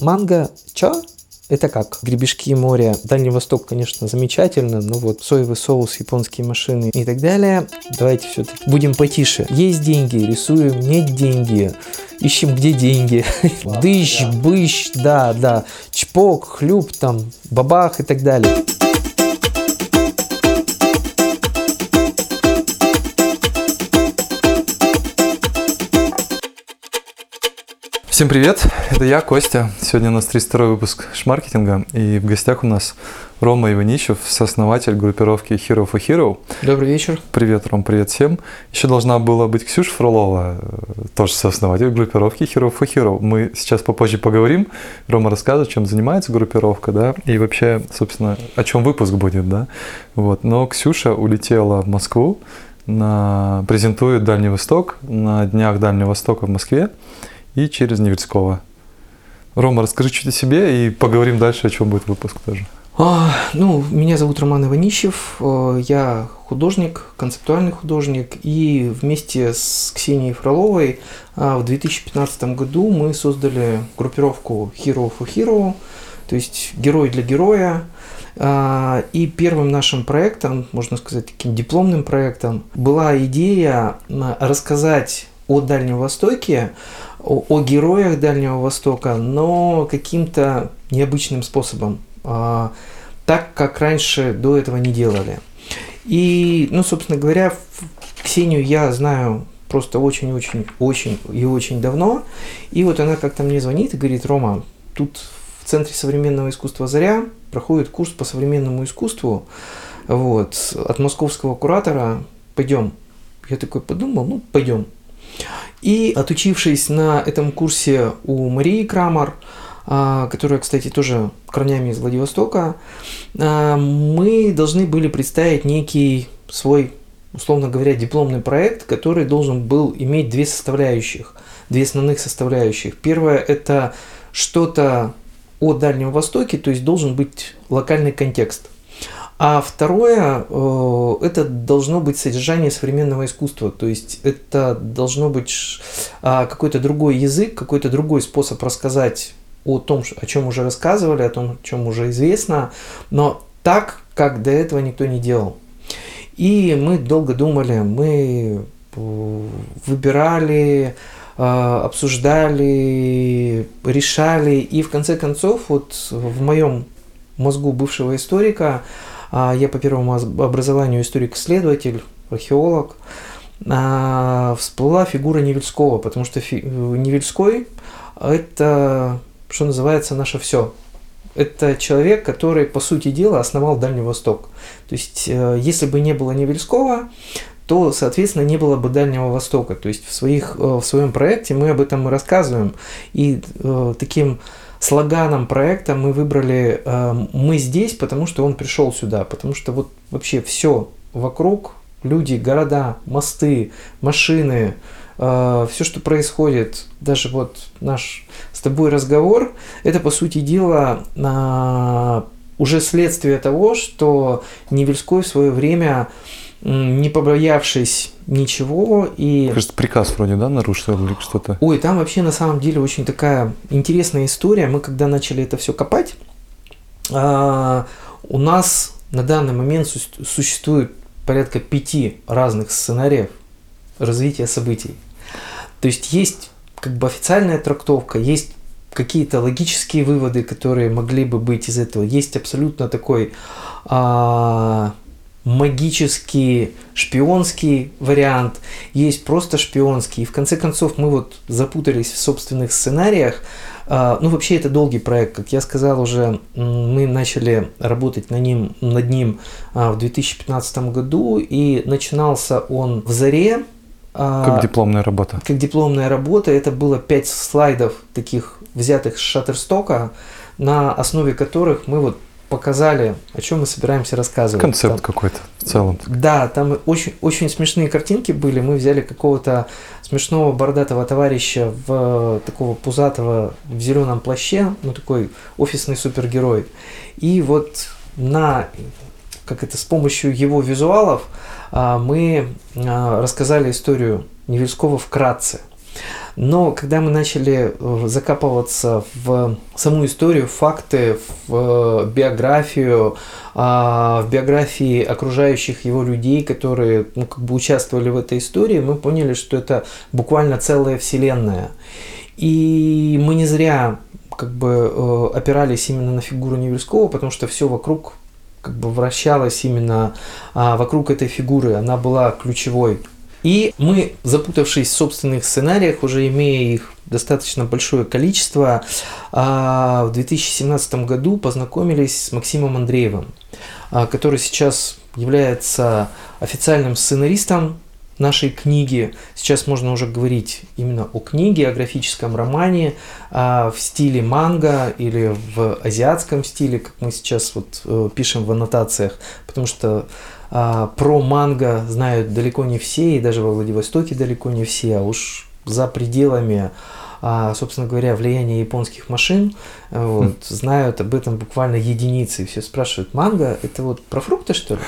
Манго, чё? Это как? Гребешки моря. Дальний Восток, конечно, замечательно, но вот соевый соус, японские машины и так далее. Давайте все-таки будем потише. Есть деньги, рисуем, нет деньги. Ищем, где деньги. Дыщ, быщ, да, да. Чпок, хлюп, там, бабах и так далее. Всем привет, это я, Костя. Сегодня у нас 32 выпуск шмаркетинга, и в гостях у нас Рома Иваничев, сооснователь группировки Hero for Hero. Добрый вечер. Привет, Ром, привет всем. Еще должна была быть Ксюша Фролова, тоже сооснователь группировки Hero for Hero. Мы сейчас попозже поговорим. Рома расскажет, чем занимается группировка, да, и вообще, собственно, о чем выпуск будет, да. Вот. Но Ксюша улетела в Москву, на... презентует Дальний Восток на Днях Дальнего Востока в Москве и через Невельского. Рома, расскажи чуть о себе и поговорим дальше, о чем будет выпуск тоже. А, ну, меня зовут Роман Иванищев, э, я художник, концептуальный художник, и вместе с Ксенией Фроловой а, в 2015 году мы создали группировку Hero for Hero, то есть герой для героя. А, и первым нашим проектом, можно сказать, таким дипломным проектом, была идея рассказать о Дальнем Востоке, о, о героях Дальнего Востока, но каким-то необычным способом, а, так как раньше до этого не делали. И, ну, собственно говоря, Ксению я знаю просто очень-очень-очень и очень давно. И вот она как-то мне звонит и говорит, Рома, тут в Центре современного искусства «Заря» проходит курс по современному искусству вот, от московского куратора. Пойдем. Я такой подумал, ну, пойдем. И отучившись на этом курсе у Марии Крамер, а, которая, кстати, тоже корнями из Владивостока, а, мы должны были представить некий свой, условно говоря, дипломный проект, который должен был иметь две составляющих, две основных составляющих. Первое – это что-то о Дальнем Востоке, то есть должен быть локальный контекст – а второе, э, это должно быть содержание современного искусства, то есть это должно быть а, какой-то другой язык, какой-то другой способ рассказать о том, о чем уже рассказывали, о том, о чем уже известно, но так, как до этого никто не делал. И мы долго думали, мы э, выбирали, э, обсуждали, решали, и в конце концов, вот в моем мозгу бывшего историка, я по первому образованию историк-исследователь, археолог. А, всплыла фигура Невельского, потому что Невельской – это, что называется, наше все. Это человек, который, по сути дела, основал Дальний Восток. То есть, э, если бы не было Невельского, то, соответственно, не было бы Дальнего Востока. То есть в, своих, э, в своем проекте мы об этом рассказываем. И э, таким слоганом проекта мы выбрали э, «Мы здесь», потому что он пришел сюда, потому что вот вообще все вокруг, люди, города, мосты, машины, э, все, что происходит, даже вот наш с тобой разговор, это, по сути дела, э, уже следствие того, что Невельской в свое время не побоявшись ничего и... Кажется, приказ вроде, да, нарушил или что-то? Ой, там вообще на самом деле очень такая интересная история. Мы когда начали это все копать, а, у нас на данный момент существует порядка пяти разных сценариев развития событий. То есть есть как бы официальная трактовка, есть какие-то логические выводы, которые могли бы быть из этого. Есть абсолютно такой а, магический шпионский вариант, есть просто шпионский. И в конце концов мы вот запутались в собственных сценариях. А, ну, вообще это долгий проект, как я сказал уже, мы начали работать на ним, над ним а, в 2015 году, и начинался он в заре. А, как дипломная работа. Как дипломная работа. Это было пять слайдов таких взятых с Шаттерстока, на основе которых мы вот показали, о чем мы собираемся рассказывать. Концепт там, какой-то в целом. Да, там очень, очень смешные картинки были. Мы взяли какого-то смешного бородатого товарища в такого пузатого в зеленом плаще, ну такой офисный супергерой. И вот на как это с помощью его визуалов а, мы а, рассказали историю Невельского вкратце. Но когда мы начали э, закапываться в саму историю, факты, в э, биографию, а, в биографии окружающих его людей, которые ну, как бы участвовали в этой истории, мы поняли, что это буквально целая вселенная. И мы не зря как бы э, опирались именно на фигуру Невельского, потому что все вокруг как бы вращалось именно а, вокруг этой фигуры, она была ключевой. И мы, запутавшись в собственных сценариях, уже имея их достаточно большое количество, а, в 2017 году познакомились с Максимом Андреевым, а, который сейчас является официальным сценаристом нашей книги. Сейчас можно уже говорить именно о книге, о графическом романе а, в стиле манга или в азиатском стиле, как мы сейчас вот э, пишем в аннотациях, потому что про манго знают далеко не все, и даже во Владивостоке далеко не все, а уж за пределами а, собственно говоря, влияние японских машин, э, вот, хм. знают об этом буквально единицы. Все спрашивают, манго, это вот про фрукты, что ли?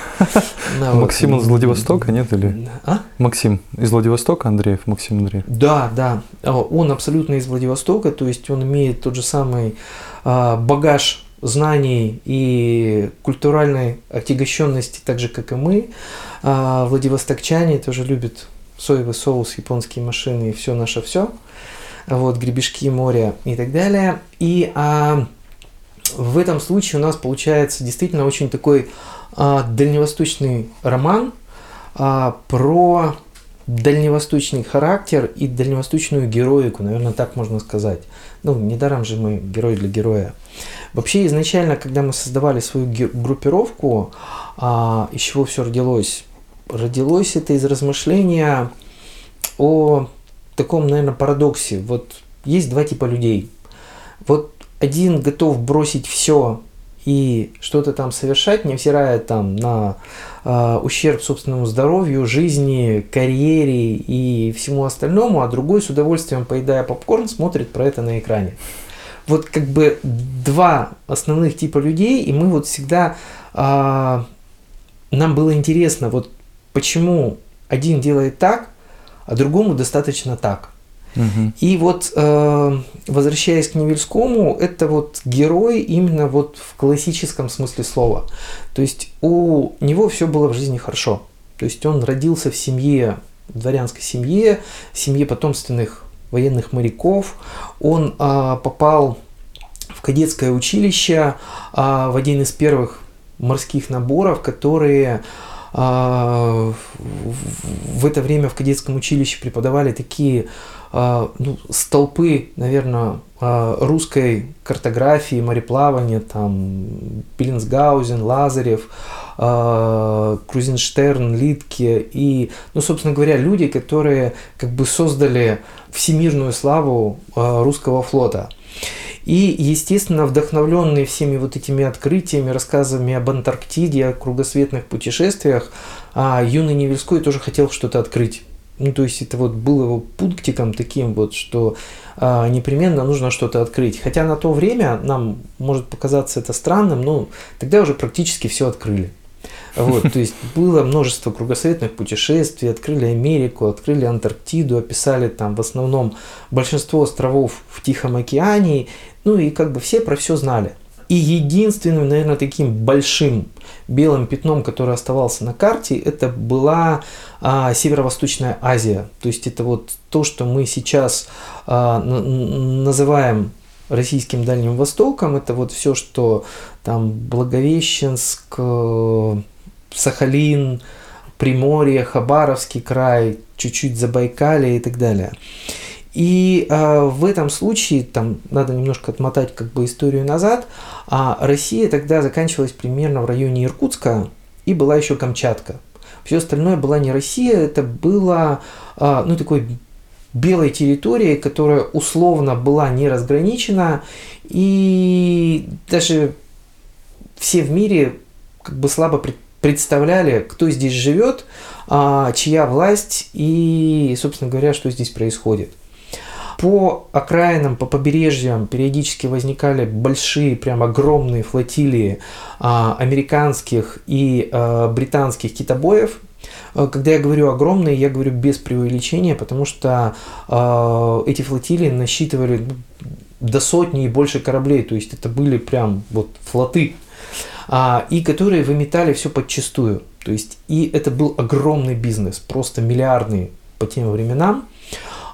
Максим из Владивостока, нет? или? А? Максим из Владивостока, Андреев, Максим Андреев. Да, да. Он абсолютно из Владивостока, то есть он имеет тот же самый а, багаж знаний и культуральной отягощенности, так же, как и мы. А, владивостокчане тоже любят соевый соус, японские машины и все наше все вот, гребешки моря и так далее. И а, в этом случае у нас получается действительно очень такой а, дальневосточный роман а, про дальневосточный характер и дальневосточную героику, наверное, так можно сказать. Ну, недаром же мы герой для героя. Вообще, изначально, когда мы создавали свою группировку, а, из чего все родилось? Родилось это из размышления о таком, наверное, парадоксе. Вот есть два типа людей. Вот один готов бросить все и что-то там совершать, невзирая там на э, ущерб собственному здоровью, жизни, карьере и всему остальному, а другой с удовольствием, поедая попкорн, смотрит про это на экране. Вот как бы два основных типа людей, и мы вот всегда э, нам было интересно, вот почему один делает так, а другому достаточно так. Угу. И вот, э, возвращаясь к Невельскому, это вот герой именно вот в классическом смысле слова. То есть у него все было в жизни хорошо. То есть он родился в семье, в дворянской семье, семье потомственных военных моряков. Он э, попал в кадетское училище э, в один из первых морских наборов, которые а, в это время в кадетском училище преподавали такие а, ну, столпы, наверное, а, русской картографии, мореплавания, там Пеленсгаузен, Лазарев, Крузенштерн, Литке и, ну, собственно говоря, люди, которые как бы создали всемирную славу русского флота. И, естественно, вдохновленный всеми вот этими открытиями, рассказами об Антарктиде, о кругосветных путешествиях, а юный Невельской тоже хотел что-то открыть. Ну, то есть это вот было его пунктиком таким вот, что а, непременно нужно что-то открыть. Хотя на то время нам может показаться это странным, но тогда уже практически все открыли. Вот, то есть было множество кругосветных путешествий, открыли Америку, открыли Антарктиду, описали там в основном большинство островов в Тихом океане, ну и как бы все про все знали. И единственным, наверное, таким большим белым пятном, который оставался на карте, это была а, Северо-Восточная Азия. То есть это вот то, что мы сейчас а, называем российским Дальним Востоком. Это вот все, что там Благовещенск, э, Сахалин, Приморье, Хабаровский край, чуть-чуть Забайкалье и так далее. И э, в этом случае, там надо немножко отмотать как бы историю назад, а Россия тогда заканчивалась примерно в районе Иркутска, и была еще Камчатка. Все остальное была не Россия, это было э, ну, такой белой территорией, которая условно была не разграничена, и даже все в мире как бы слабо представляли, кто здесь живет, а, чья власть и, собственно говоря, что здесь происходит. По окраинам, по побережьям периодически возникали большие, прям огромные флотилии а, американских и а, британских китобоев. Когда я говорю огромные, я говорю без преувеличения, потому что эти флотилии насчитывали ну, до сотни и больше кораблей, то есть это были прям вот флоты, а, и которые выметали все подчистую. То есть и это был огромный бизнес, просто миллиардный по тем временам.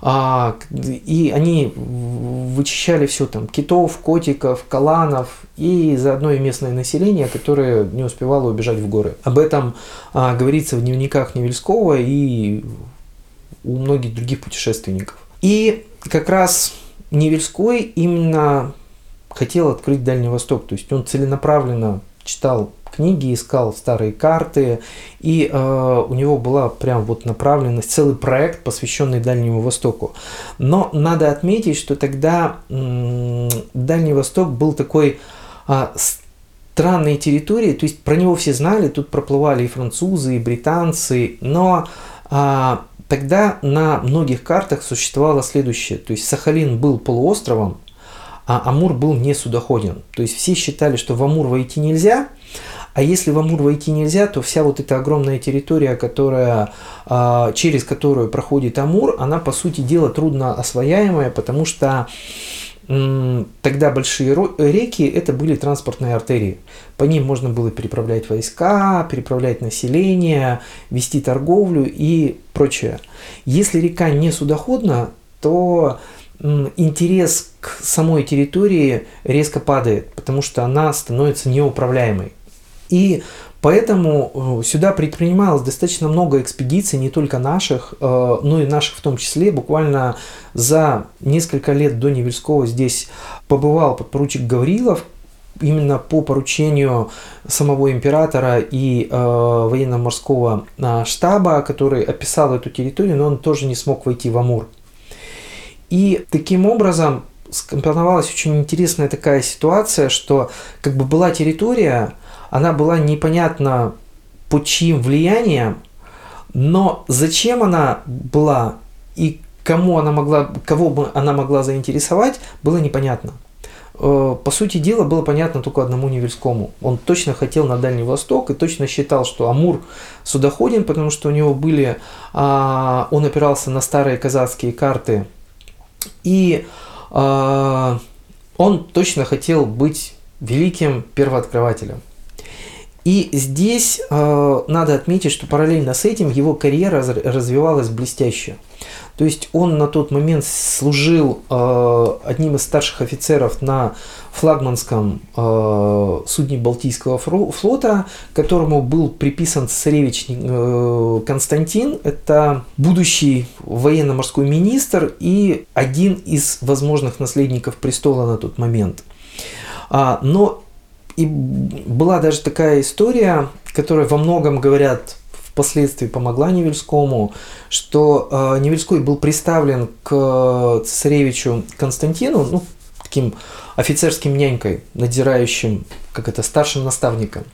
А, и они вычищали все там, китов, котиков, каланов и заодно и местное население, которое не успевало убежать в горы. Об этом а, говорится в дневниках Невельского и у многих других путешественников. И как раз Невельской именно хотел открыть Дальний Восток, то есть он целенаправленно читал книги, искал старые карты, и э, у него была прям вот направленность, целый проект, посвященный Дальнему Востоку. Но надо отметить, что тогда э, Дальний Восток был такой э, странной территорией, то есть про него все знали, тут проплывали и французы, и британцы, но э, тогда на многих картах существовало следующее, то есть Сахалин был полуостровом, а Амур был не судоходен. То есть все считали, что в Амур войти нельзя, а если в Амур войти нельзя, то вся вот эта огромная территория, которая, а, через которую проходит Амур, она, по сути дела, трудно освояемая, потому что Тогда большие реки – это были транспортные артерии. По ним можно было переправлять войска, переправлять население, вести торговлю и прочее. Если река не судоходна, то интерес к самой территории резко падает, потому что она становится неуправляемой. И поэтому э, сюда предпринималось достаточно много экспедиций, не только наших, э, но и наших в том числе. Буквально за несколько лет до Невельского здесь побывал подпоручик Гаврилов, именно по поручению самого императора и э, военно-морского э, штаба, который описал эту территорию, но он тоже не смог войти в Амур. И таким образом скомпоновалась очень интересная такая ситуация, что как бы была территория, она была непонятна под чьим влиянием, но зачем она была и кому она могла, кого бы она могла заинтересовать, было непонятно. Э, по сути дела, было понятно только одному Невельскому. Он точно хотел на Дальний Восток и точно считал, что Амур судоходен, потому что у него были, а, он опирался на старые казахские карты, и а, он точно хотел быть великим первооткрывателем. И здесь э, надо отметить, что параллельно с этим его карьера развивалась блестяще. То есть он на тот момент служил э, одним из старших офицеров на флагманском э, судне Балтийского флота, которому был приписан царевич э, Константин. Это будущий военно-морской министр и один из возможных наследников престола на тот момент. А, но и была даже такая история, которая во многом, говорят, впоследствии помогла Невельскому, что э, Невельской был представлен к царевичу Константину, ну, таким офицерским нянькой, надзирающим, как это, старшим наставником.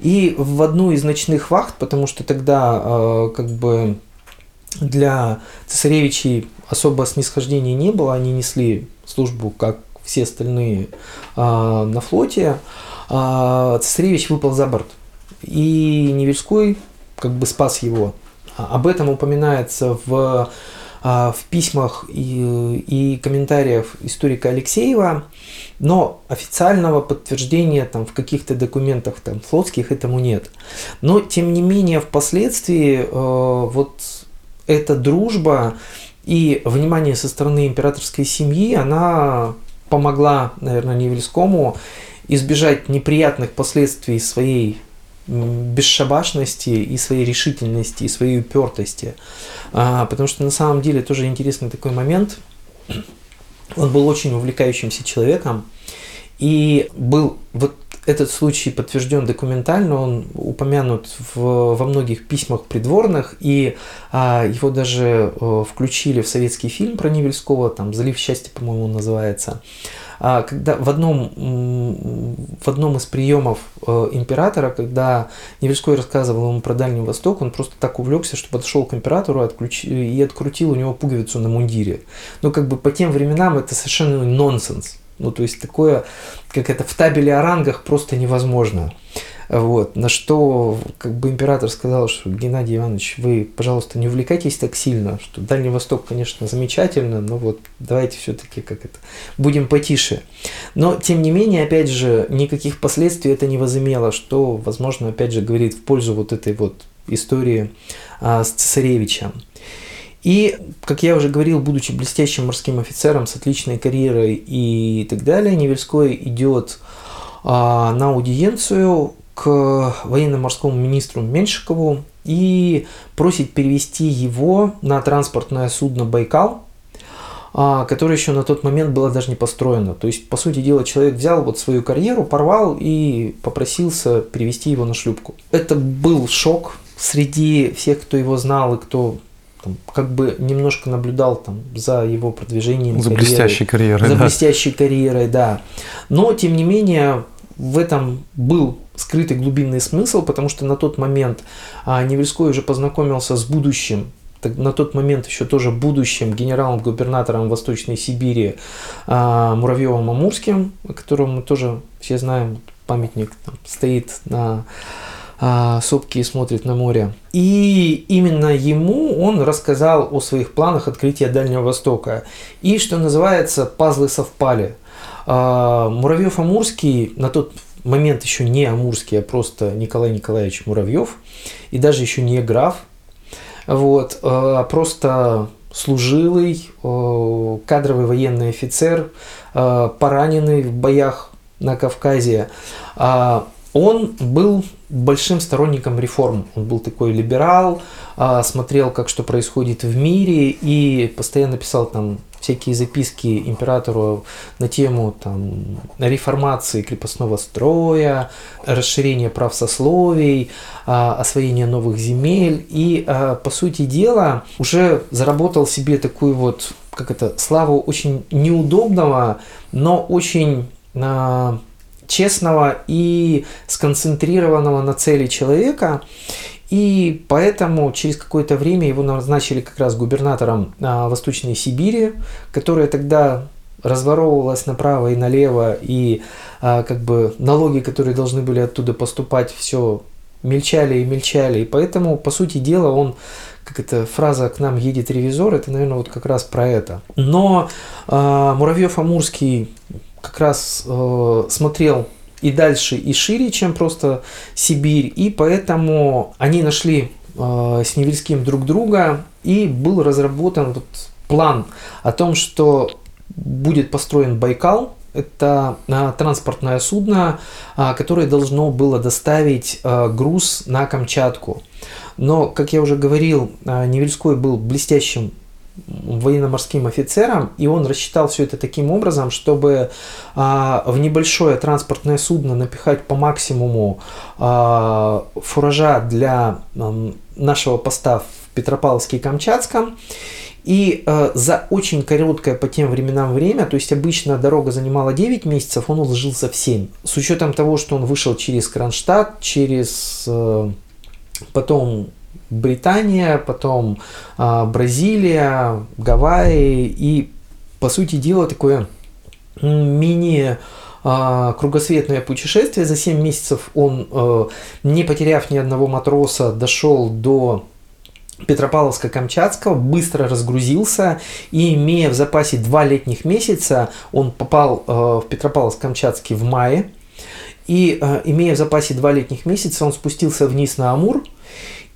И в одну из ночных вахт, потому что тогда э, как бы для цесаревичей особо снисхождения не было, они несли службу как все остальные э, на флоте, э, цесаревич выпал за борт. И Невельской как бы спас его. А, об этом упоминается в, а, в письмах и, и комментариях историка Алексеева, но официального подтверждения там, в каких-то документах там, флотских этому нет. Но, тем не менее, впоследствии э, вот эта дружба и внимание со стороны императорской семьи, она помогла, наверное, Невельскому избежать неприятных последствий своей бесшабашности и своей решительности, и своей упертости. А, потому что на самом деле тоже интересный такой момент. Он был очень увлекающимся человеком. И был вот этот случай подтвержден документально, он упомянут в, во многих письмах придворных, и а, его даже а, включили в советский фильм про Невельского, там «Залив счастья», по-моему, называется. А, когда в одном, в одном из приемов э, императора, когда Невельской рассказывал ему про Дальний Восток, он просто так увлекся, что подошел к императору и открутил у него пуговицу на мундире. Ну, как бы по тем временам это совершенно нонсенс. Ну, то есть такое, как это в табеле о рангах просто невозможно. Вот. На что как бы император сказал, что Геннадий Иванович, вы, пожалуйста, не увлекайтесь так сильно, что Дальний Восток, конечно, замечательно, но вот давайте все-таки как это, будем потише. Но, тем не менее, опять же, никаких последствий это не возымело, что, возможно, опять же, говорит в пользу вот этой вот истории а, с цесаревичем. И, как я уже говорил, будучи блестящим морским офицером с отличной карьерой и так далее, Невельской идет а, на аудиенцию к военно-морскому министру Меньшикову и просит перевести его на транспортное судно «Байкал», а, которое еще на тот момент было даже не построено. То есть, по сути дела, человек взял вот свою карьеру, порвал и попросился перевести его на шлюпку. Это был шок среди всех, кто его знал и кто там, как бы немножко наблюдал там за его продвижением. За карьерой, блестящей карьерой. За да. блестящей карьерой, да. Но, тем не менее, в этом был скрытый глубинный смысл, потому что на тот момент а, Невельской уже познакомился с будущим на тот момент еще тоже будущим генералом-губернатором Восточной Сибири а, Муравьевым Амурским, о котором мы тоже все знаем, памятник там, стоит на а, сопке и смотрит на море. И именно ему он рассказал о своих планах открытия Дальнего Востока. И, что называется, пазлы совпали – Муравьев Амурский на тот момент еще не Амурский, а просто Николай Николаевич Муравьев, и даже еще не граф, вот, а просто служилый, кадровый военный офицер, пораненный в боях на Кавказе. А он был большим сторонником реформ. Он был такой либерал, смотрел, как что происходит в мире и постоянно писал там всякие записки императору на тему там, реформации крепостного строя, расширения прав сословий, а, освоения новых земель. И, а, по сути дела, уже заработал себе такую вот, как это, славу очень неудобного, но очень а, честного и сконцентрированного на цели человека. И поэтому через какое-то время его назначили как раз губернатором а, Восточной Сибири, которая тогда разворовывалась направо и налево, и а, как бы налоги, которые должны были оттуда поступать, все мельчали и мельчали. И поэтому, по сути дела, он, как эта фраза «к нам едет ревизор», это, наверное, вот как раз про это. Но э, Муравьев-Амурский как раз э, смотрел и дальше, и шире, чем просто Сибирь. И поэтому они нашли э, с Невельским друг друга, и был разработан вот план о том, что будет построен Байкал, это а, транспортное судно, а, которое должно было доставить а, груз на Камчатку. Но, как я уже говорил, Невельской был блестящим военно-морским офицером, и он рассчитал все это таким образом, чтобы а, в небольшое транспортное судно напихать по максимуму а, фуража для а, нашего поста в Петропавловске-Камчатском. И э, за очень короткое по тем временам время, то есть обычно дорога занимала 9 месяцев, он уложился в 7. С учетом того, что он вышел через Кронштадт, через э, потом Британия, потом а, Бразилия, Гавайи и, по сути дела, такое мини а, кругосветное путешествие. За 7 месяцев он, а, не потеряв ни одного матроса, дошел до Петропавловска-Камчатского, быстро разгрузился и, имея в запасе два летних месяца, он попал в Петропавловск-Камчатский в мае. И, имея в запасе два летних месяца, он спустился вниз на Амур –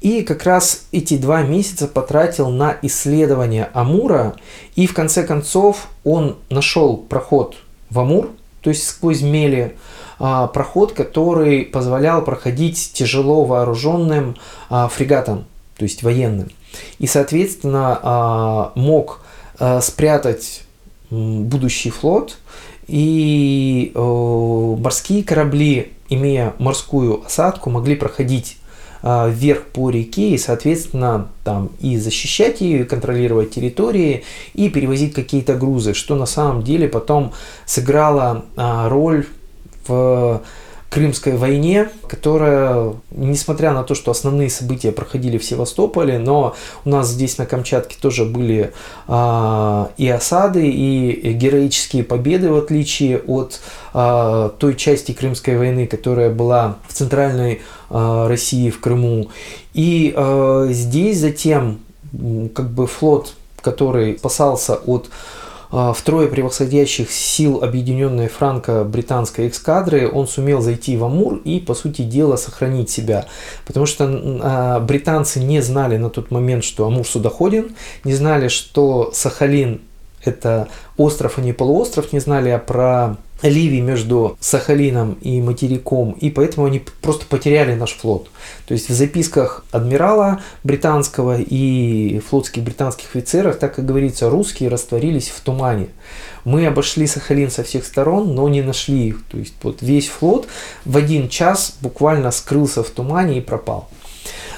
и как раз эти два месяца потратил на исследование Амура. И в конце концов он нашел проход в Амур, то есть сквозь мели, а, проход, который позволял проходить тяжело вооруженным а, фрегатам, то есть военным. И, соответственно, а, мог спрятать будущий флот, и морские корабли, имея морскую осадку, могли проходить вверх по реке и, соответственно, там и защищать ее, и контролировать территории, и перевозить какие-то грузы, что на самом деле потом сыграло а, роль в Крымской войне, которая, несмотря на то, что основные события проходили в Севастополе, но у нас здесь на Камчатке тоже были а, и осады, и героические победы, в отличие от а, той части Крымской войны, которая была в центральной а, России, в Крыму. И а, здесь затем как бы флот, который спасался от втрое превосходящих сил объединенной франко-британской эскадры, он сумел зайти в Амур и, по сути дела, сохранить себя. Потому что а, британцы не знали на тот момент, что Амур судоходен, не знали, что Сахалин это остров, а не полуостров, не знали про Ливии между Сахалином и материком, и поэтому они просто потеряли наш флот. То есть в записках адмирала британского и флотских британских офицеров, так как говорится, русские растворились в тумане. Мы обошли Сахалин со всех сторон, но не нашли их. То есть вот весь флот в один час буквально скрылся в тумане и пропал.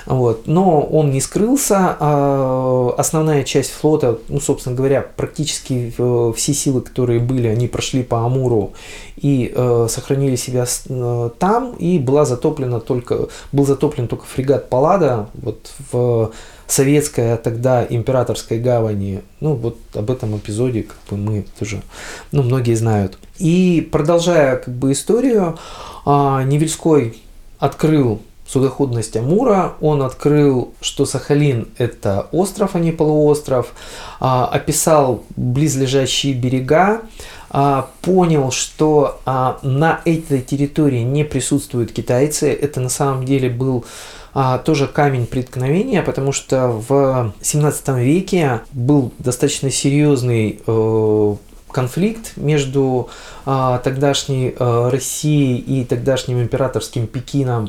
Вот. Но он не скрылся. А основная часть флота, ну, собственно говоря, практически все силы, которые были, они прошли по Амуру и э, сохранили себя э, там. И была затоплена только, был затоплен только фрегат Паллада вот в советской, а тогда императорской гавани. Ну, вот об этом эпизоде как бы мы тоже, ну, многие знают. И продолжая как бы историю, э, Невельской открыл судоходность Амура, он открыл, что Сахалин – это остров, а не полуостров, а, описал близлежащие берега, а, понял, что а, на этой территории не присутствуют китайцы. Это на самом деле был тоже камень преткновения, потому что в 17 веке был достаточно серьезный э, конфликт между а, тогдашней а, Россией и тогдашним императорским Пекином.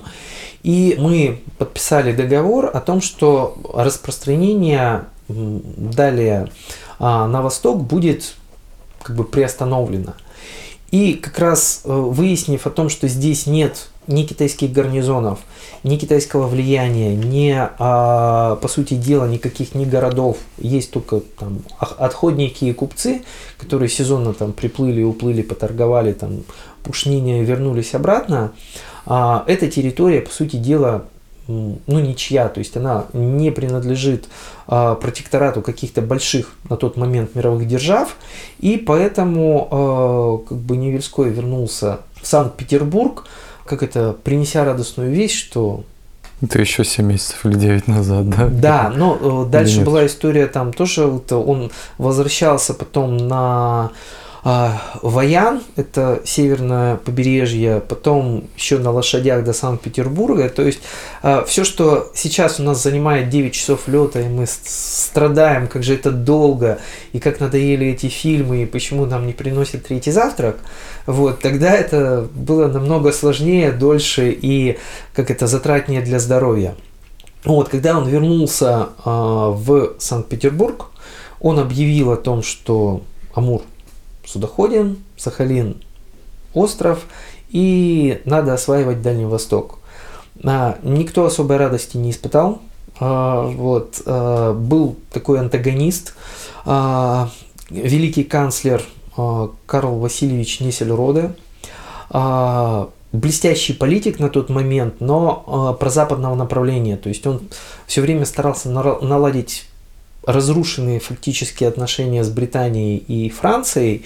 И мы подписали договор о том, что распространение далее а, на восток будет как бы приостановлено. И как раз э, выяснив о том, что здесь нет ни китайских гарнизонов, ни китайского влияния, ни, а, по сути дела, никаких ни городов. Есть только там отходники и купцы, которые сезонно там приплыли, уплыли, поторговали, там пушнине вернулись обратно. А, эта территория, по сути дела, ну, ничья, то есть она не принадлежит а, протекторату каких-то больших на тот момент мировых держав, и поэтому а, как бы Невельской вернулся в Санкт-Петербург, как это, принеся радостную вещь, что это еще 7 месяцев или 9 назад, да? Да, но э, дальше была история там тоже, вот, он возвращался потом на Ваян, это северное побережье, потом еще на лошадях до Санкт-Петербурга. То есть а, все, что сейчас у нас занимает 9 часов лета, и мы страдаем, как же это долго, и как надоели эти фильмы, и почему нам не приносят третий завтрак, вот, тогда это было намного сложнее, дольше и как это затратнее для здоровья. Вот, когда он вернулся э, в Санкт-Петербург, он объявил о том, что Амур судоходен, Сахалин остров, и надо осваивать Дальний Восток. А, никто особой радости не испытал. А, вот, а, был такой антагонист, великий канцлер Карл Васильевич Несельроде, блестящий политик на тот момент, но про западного направления. То есть он все время старался наладить разрушенные фактически отношения с Британией и Францией,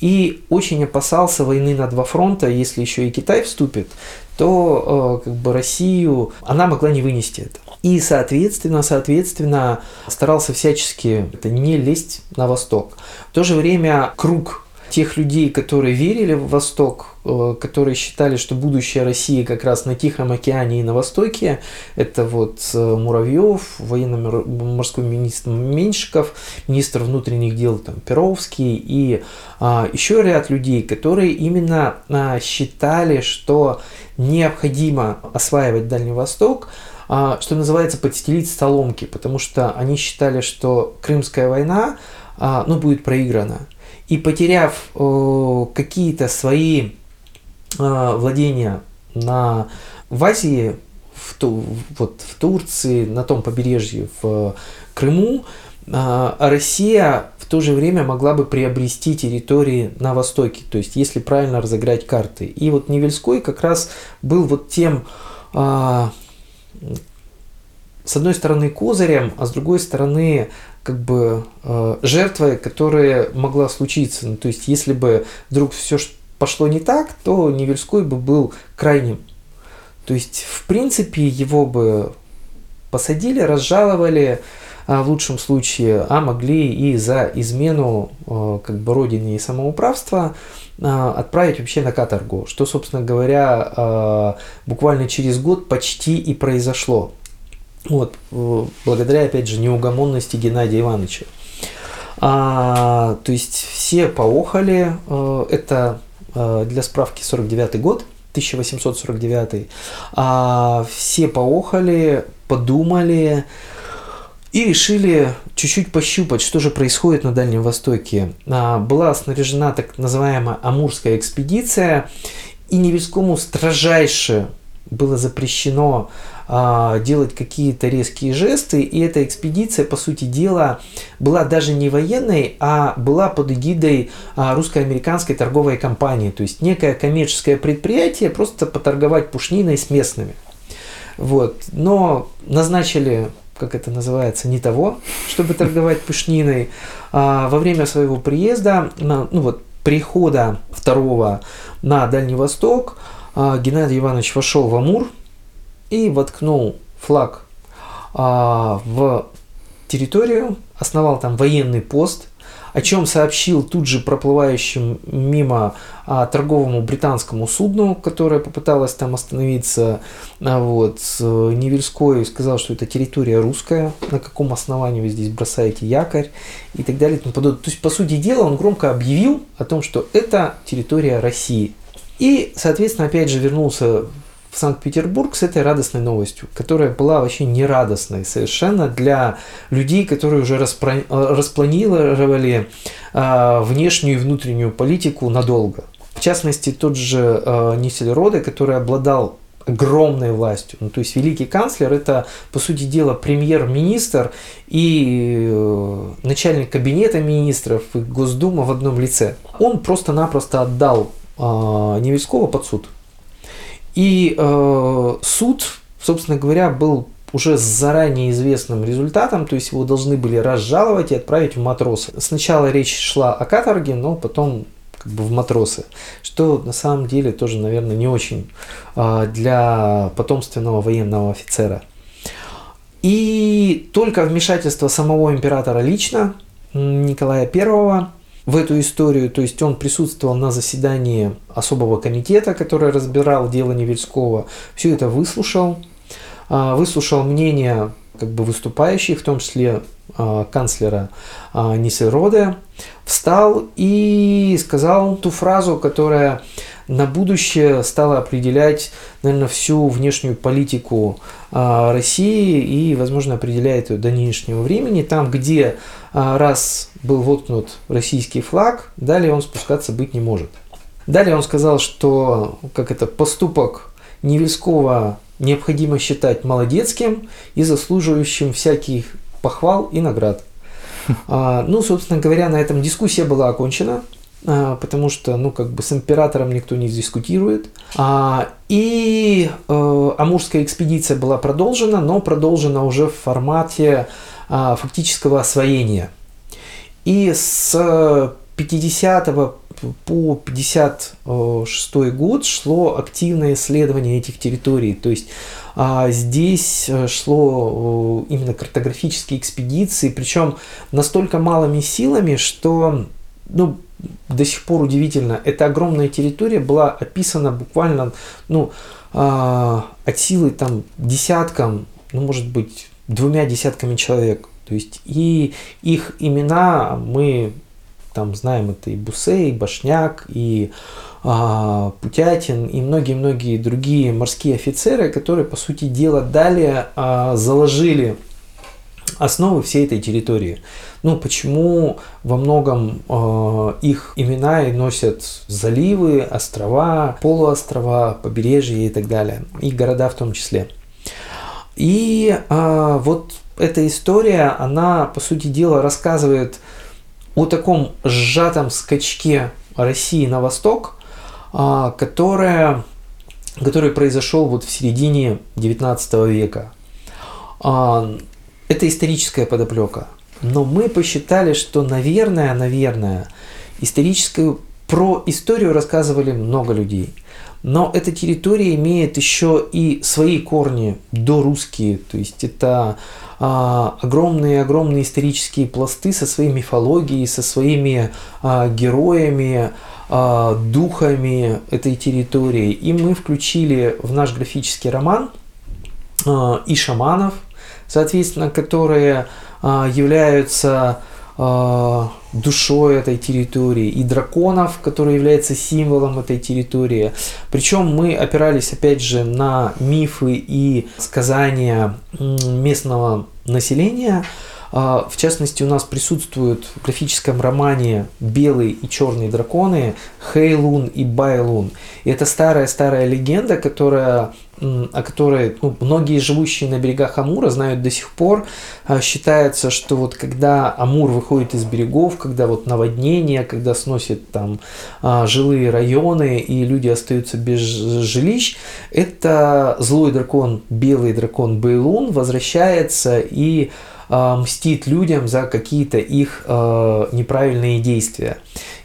и очень опасался войны на два фронта, если еще и Китай вступит, то э, как бы Россию, она могла не вынести это. И, соответственно, соответственно, старался всячески это не лезть на восток. В то же время круг тех людей, которые верили в Восток, э, которые считали, что будущее России как раз на Тихом океане и на Востоке, это вот э, Муравьев, военно-морской министр Меньшиков, министр внутренних дел там, Перовский и а, еще ряд людей, которые именно а, считали, что необходимо осваивать Дальний Восток, а, что называется, подстелить столомки, потому что они считали, что Крымская война а, ну, будет проиграна. И потеряв э, какие-то свои э, владения на, в Азии, в, ту, вот, в Турции, на том побережье, в Крыму, а Россия в то же время могла бы приобрести территории на востоке, то есть если правильно разыграть карты. И вот Невельской как раз был вот тем, а, с одной стороны козырем, а с другой стороны как бы жертвой, которая могла случиться. Ну, то есть если бы вдруг все пошло не так, то Невельской бы был крайним. То есть в принципе его бы посадили, разжаловали, а в лучшем случае, а могли и за измену э, как бы родине и самоуправства э, отправить вообще на каторгу, что, собственно говоря, э, буквально через год почти и произошло. Вот, благодаря, опять же, неугомонности Геннадия Ивановича. А, то есть все поохали, это для справки 49 год, 1849, а, все поохали, подумали, и решили чуть-чуть пощупать, что же происходит на Дальнем Востоке. А, была снаряжена так называемая Амурская экспедиция, и Невельскому строжайше было запрещено а, делать какие-то резкие жесты, и эта экспедиция, по сути дела, была даже не военной, а была под эгидой а, русско-американской торговой компании, то есть некое коммерческое предприятие, просто поторговать пушниной с местными. Вот. Но назначили как это называется, не того, чтобы торговать пушниной. А во время своего приезда, ну вот прихода второго на Дальний Восток, Геннадий Иванович вошел в Амур и воткнул флаг а, в территорию, основал там военный пост, о чем сообщил тут же проплывающим мимо а, торговому британскому судну, которое попыталось там остановиться. А, вот. Невельской сказал, что это территория русская, на каком основании вы здесь бросаете якорь и так далее. То есть, по сути дела, он громко объявил о том, что это территория России. И, соответственно, опять же вернулся в Санкт-Петербург с этой радостной новостью, которая была вообще нерадостной совершенно для людей, которые уже распро... распланировали э, внешнюю и внутреннюю политику надолго. В частности, тот же э, Нисельроде, который обладал огромной властью. Ну, то есть великий канцлер это, по сути дела, премьер-министр и э, начальник кабинета министров и Госдума в одном лице. Он просто-напросто отдал э, Невельского под суд. И э, суд, собственно говоря, был уже с заранее известным результатом, то есть его должны были разжаловать и отправить в матросы. Сначала речь шла о каторге, но потом как бы в матросы, что на самом деле тоже, наверное, не очень э, для потомственного военного офицера. И только вмешательство самого императора лично, Николая Первого, в эту историю, то есть он присутствовал на заседании особого комитета, который разбирал дело Невельского, все это выслушал, а, выслушал мнение как бы выступающих, в том числе а, канцлера а, Нисероде, встал и сказал ту фразу, которая на будущее стала определять, наверное, всю внешнюю политику России и, возможно, определяет ее до нынешнего времени. Там, где раз был воткнут российский флаг, далее он спускаться быть не может. Далее он сказал, что как это поступок Невельского необходимо считать молодецким и заслуживающим всяких похвал и наград. А, ну, собственно говоря, на этом дискуссия была окончена, а, потому что, ну, как бы с императором никто не дискутирует. А, и э, Амурская экспедиция была продолжена, но продолжена уже в формате а, фактического освоения. И с 50 по 56 год шло активное исследование этих территорий. То есть а, здесь э, шло э, именно картографические экспедиции, причем настолько малыми силами, что ну, до сих пор удивительно, эта огромная территория была описана буквально ну, а, от силы там десяткам, ну, может быть, двумя десятками человек. То есть и их имена мы там знаем это и Бусей, и Башняк, и а, Путятин, и многие-многие другие морские офицеры, которые, по сути дела, далее а, заложили основы всей этой территории. Ну, почему во многом э, их имена и носят заливы, острова, полуострова, побережья и так далее, и города в том числе. И э, вот эта история, она, по сути дела, рассказывает о таком сжатом скачке России на восток, а, которая, который произошел вот в середине 19 века. А, это историческая подоплека. Но мы посчитали, что, наверное, наверное, историческую про историю рассказывали много людей. Но эта территория имеет еще и свои корни дорусские, то есть это огромные-огромные исторические пласты со своей мифологией, со своими а, героями, а, духами этой территории. И мы включили в наш графический роман а, и шаманов, соответственно, которые являются душой этой территории, и драконов, который является символом этой территории. Причем мы опирались, опять же, на мифы и сказания местного населения. А, в частности, у нас присутствуют в графическом романе белые и черные драконы Хейлун и Байлун. И это старая-старая легенда, которая о которой ну, многие живущие на берегах Амура знают до сих пор. А, считается, что вот когда Амур выходит из берегов, когда вот наводнение, когда сносит там а, жилые районы и люди остаются без жилищ, это злой дракон, белый дракон Бейлун возвращается и а, мстит людям за какие-то их неправильные действия.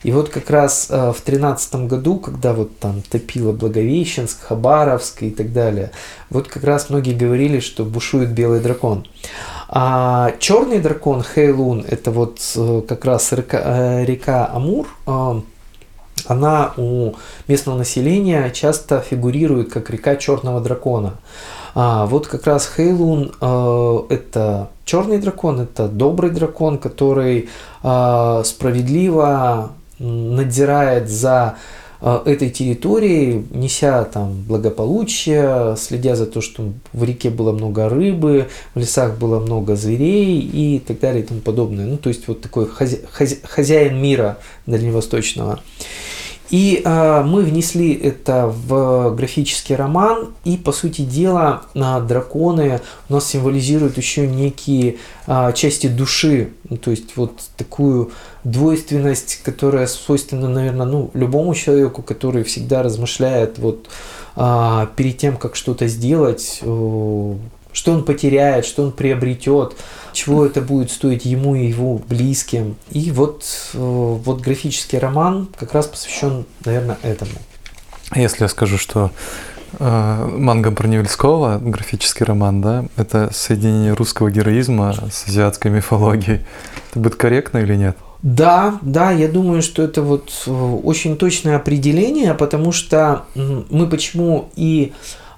И вот как раз э, в тринадцатом году, когда вот там топило Благовещенск, Хабаровск и так далее, вот как раз многие говорили, что бушует белый дракон. А черный дракон Хейлун, это вот э, как раз река, э, река Амур, она у местного населения часто фигурирует как река черного дракона. А вот как раз Хейлун э, это черный дракон, это добрый дракон, который э, справедливо надзирает за э, этой территорией, неся там благополучие, следя за то, что в реке было много рыбы, в лесах было много зверей и так далее и тому подобное. Ну, то есть вот такой хозяин мира дальневосточного. И э, мы внесли это в графический роман, и по сути дела э, драконы у нас символизируют еще некие э, части души, ну, то есть вот такую двойственность, которая свойственна, наверное, ну, любому человеку, который всегда размышляет вот э, перед тем, как что-то сделать, что он потеряет, что он приобретет, чего это будет стоить ему и его близким. И вот, вот графический роман как раз посвящен, наверное, этому. Если я скажу, что э, манга Броневельского, графический роман, да, это соединение русского героизма с азиатской мифологией, это будет корректно или нет? Да, да, я думаю, что это вот э, очень точное определение, потому что мы почему и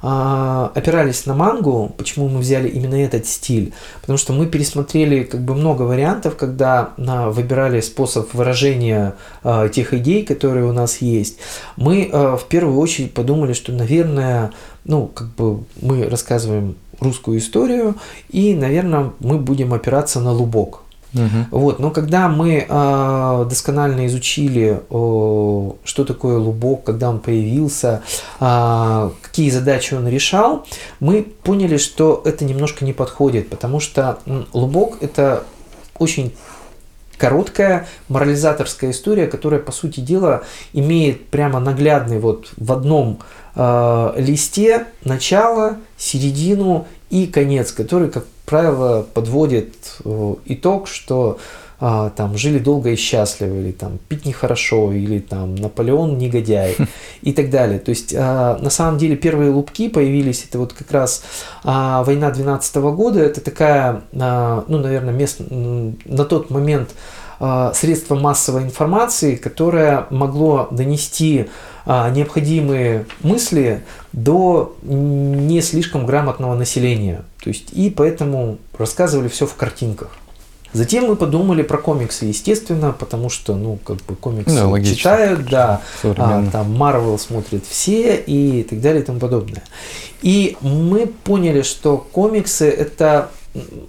а, опирались на мангу, почему мы взяли именно этот стиль, потому что мы пересмотрели как бы много вариантов, когда а, выбирали способ выражения а, тех идей, которые у нас есть. Мы в первую очередь подумали, что, наверное, ну, как бы мы рассказываем русскую историю, и, наверное, мы будем опираться на лубок. Угу. Вот, но когда мы э, досконально изучили, э, что такое лубок, когда он появился, э, какие задачи он решал, мы поняли, что это немножко не подходит, потому что лубок это очень короткая морализаторская история, которая, по сути дела, имеет прямо наглядный вот в одном э, листе начало, середину и конец, который, как правило, подводит э, итог, что а, там жили долго и счастливо, или там пить нехорошо, или там Наполеон негодяй и так далее. То есть а, на самом деле первые лупки появились, это вот как раз а, война 12 года, это такая, а, ну, наверное, мест, на тот момент средство массовой информации, которое могло донести а, необходимые мысли до не слишком грамотного населения. То есть, и поэтому рассказывали все в картинках. Затем мы подумали про комиксы, естественно, потому что, ну, как бы комиксы ну, читают, да, а, там Marvel смотрят все и так далее и тому подобное. И мы поняли, что комиксы это